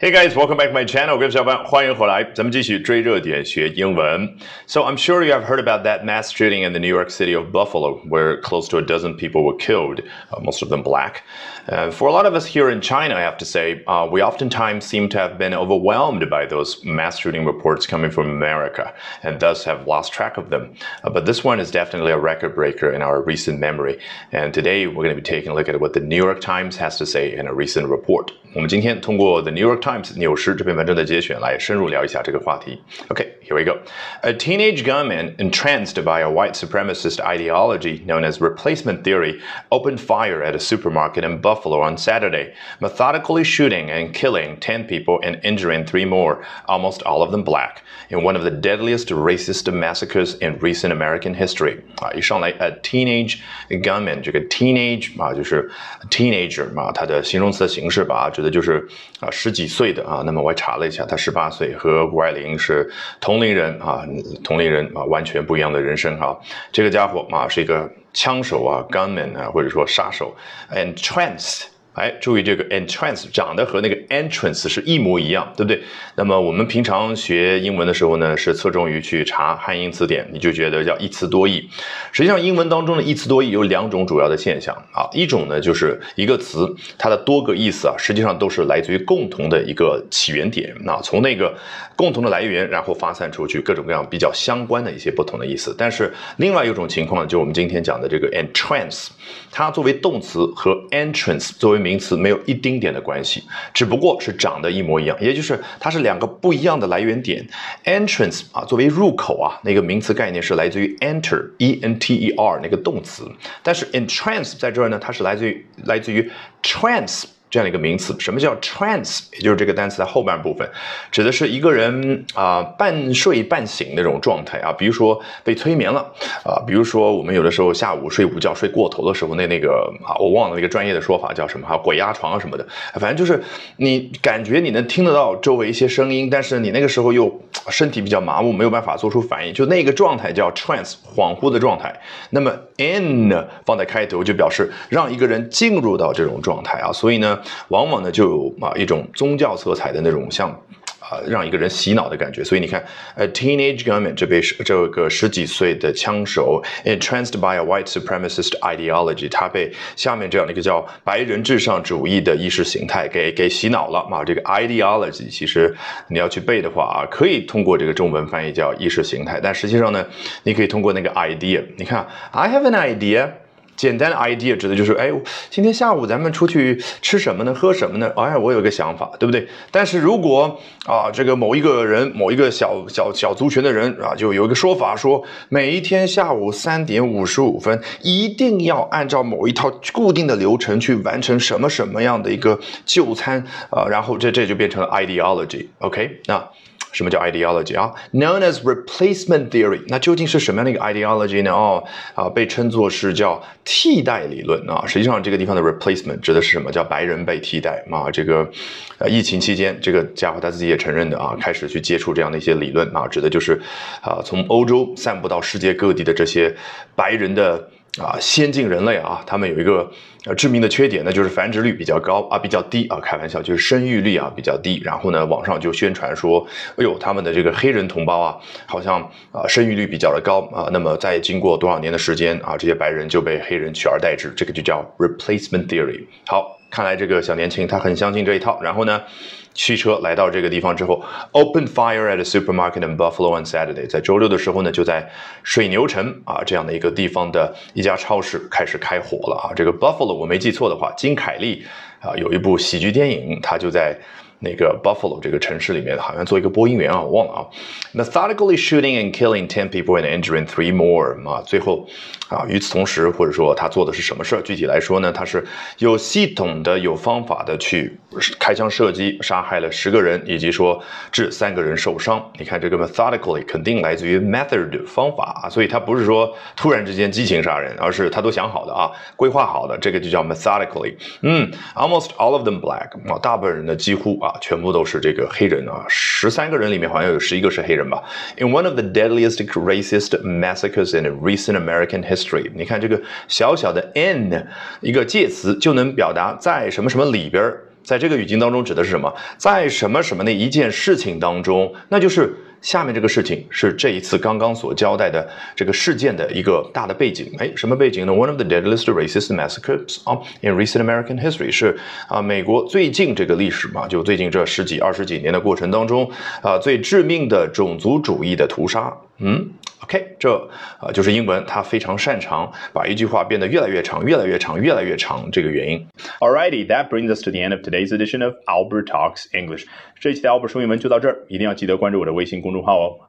Hey guys, welcome back to my channel. 各位小伙伴，欢迎回来，咱们继续追热点学英文。So I'm sure you have heard about that mass shooting in the New York city of Buffalo, where close to a dozen people were killed, uh, most of them black. Uh, for a lot of us here in China, I have to say, uh, we oftentimes seem to have been overwhelmed by those mass shooting reports coming from America, and thus have lost track of them. Uh, but this one is definitely a record breaker in our recent memory. And today we're going to be taking a look at what the New York Times has to say in a recent report. 我们今天通过 The New York Times 纽时这篇文章的节选来深入聊一下这个话题。Okay, here we go. A teenage gunman entranced by a white supremacist ideology known as replacement theory opened fire at a supermarket in Buffalo on Saturday, methodically shooting and killing 10 people and injuring three more, almost all of them black, in one of the deadliest racist massacres in recent American history. 啊，一上来 a teenage gunman 这个 teenage 啊就是 teenager 嘛，它的形容词的形式吧。指的就是啊十几岁 对的啊，那么我还查了一下，他十八岁，和谷爱凌是同龄人啊，同龄人啊，完全不一样的人生哈。这个家伙啊是一个枪手啊，gunman 啊，或者说杀手，and trance。哎，注意这个 entrance 长得和那个 entrance 是一模一样，对不对？那么我们平常学英文的时候呢，是侧重于去查汉英词典，你就觉得叫一词多义。实际上，英文当中的一词多义有两种主要的现象啊，一种呢就是一个词它的多个意思啊，实际上都是来自于共同的一个起源点，那从那个共同的来源，然后发散出去各种各样比较相关的一些不同的意思。但是另外一种情况，就我们今天讲的这个 entrance，它作为动词和 entrance 作为名。名词没有一丁点的关系，只不过是长得一模一样，也就是它是两个不一样的来源点。Entrance 啊，作为入口啊，那个名词概念是来自于 enter，e n t e r 那个动词，但是 entrance 在这儿呢，它是来自于来自于 trance。这样的一个名词，什么叫 trance？也就是这个单词的后半部分，指的是一个人啊半睡半醒那种状态啊，比如说被催眠了啊，比如说我们有的时候下午睡午觉睡过头的时候，那那个啊我忘了那个专业的说法叫什么哈，鬼压床啊什么的，反正就是你感觉你能听得到周围一些声音，但是你那个时候又身体比较麻木，没有办法做出反应，就那个状态叫 trance，恍惚的状态。那么 in 放在开头就表示让一个人进入到这种状态啊，所以呢。往往呢就有啊一种宗教色彩的那种像啊让一个人洗脑的感觉，所以你看，a teenage gunman 这被这个十几岁的枪手，entranced by a white supremacist ideology，他被下面这样的一个叫白人至上主义的意识形态给给洗脑了嘛？这个 ideology 其实你要去背的话啊，可以通过这个中文翻译叫意识形态，但实际上呢，你可以通过那个 idea，你看，I have an idea。简单的 idea 指的就是，哎，今天下午咱们出去吃什么呢？喝什么呢？哎，我有个想法，对不对？但是如果啊，这个某一个人，某一个小小小族群的人啊，就有一个说法说，每一天下午三点五十五分，一定要按照某一套固定的流程去完成什么什么样的一个就餐啊，然后这这就变成了 ideology，OK？那。什么叫 ideology 啊？Known as replacement theory，那究竟是什么样的一个 ideology 呢？哦，啊，被称作是叫替代理论啊。实际上，这个地方的 replacement 指的是什么？叫白人被替代啊。这个，呃，疫情期间，这个家伙他自己也承认的啊，开始去接触这样的一些理论啊，指的就是，啊，从欧洲散布到世界各地的这些白人的。啊，先进人类啊，他们有一个呃致命的缺点呢，就是繁殖率比较高啊，比较低啊，开玩笑，就是生育率啊比较低。然后呢，网上就宣传说，哎呦，他们的这个黑人同胞啊，好像啊生育率比较的高啊。那么在经过多少年的时间啊，这些白人就被黑人取而代之，这个就叫 replacement theory。好。看来这个小年轻他很相信这一套。然后呢，驱车来到这个地方之后，open fire at a supermarket in Buffalo on Saturday。在周六的时候呢，就在水牛城啊这样的一个地方的一家超市开始开火了啊。这个 Buffalo 我没记错的话，金凯利啊有一部喜剧电影，他就在。那个 Buffalo 这个城市里面，好像做一个播音员啊，我忘了啊。Methodically shooting and killing ten people and injuring three more 啊，最后啊，与此同时，或者说他做的是什么事儿？具体来说呢，他是有系统的、有方法的去开枪射击，杀害了十个人，以及说致三个人受伤。你看这个 methodically 肯定来自于 method 方法啊，所以他不是说突然之间激情杀人，而是他都想好的啊，规划好的，这个就叫 methodically。嗯，almost all of them black 啊，大部分人的几乎啊。啊，全部都是这个黑人啊！十三个人里面好像有十一个是黑人吧？In one of the deadliest racist massacres in recent American history，你看这个小小的 in 一个介词就能表达在什么什么里边在这个语境当中指的是什么？在什么什么的一件事情当中，那就是下面这个事情是这一次刚刚所交代的这个事件的一个大的背景。哎，什么背景呢？One of the deadliest racist massacres 啊 in recent American history 是啊，美国最近这个历史嘛，就最近这十几二十几年的过程当中啊，最致命的种族主义的屠杀。嗯，OK，这啊就是英文，它非常擅长把一句话变得越来越长、越来越长、越来越长这个原因。Alrighty, that brings us to the end of today's edition of Albert Talks English。这一期的 Albert 说英文就到这儿，一定要记得关注我的微信公众号哦。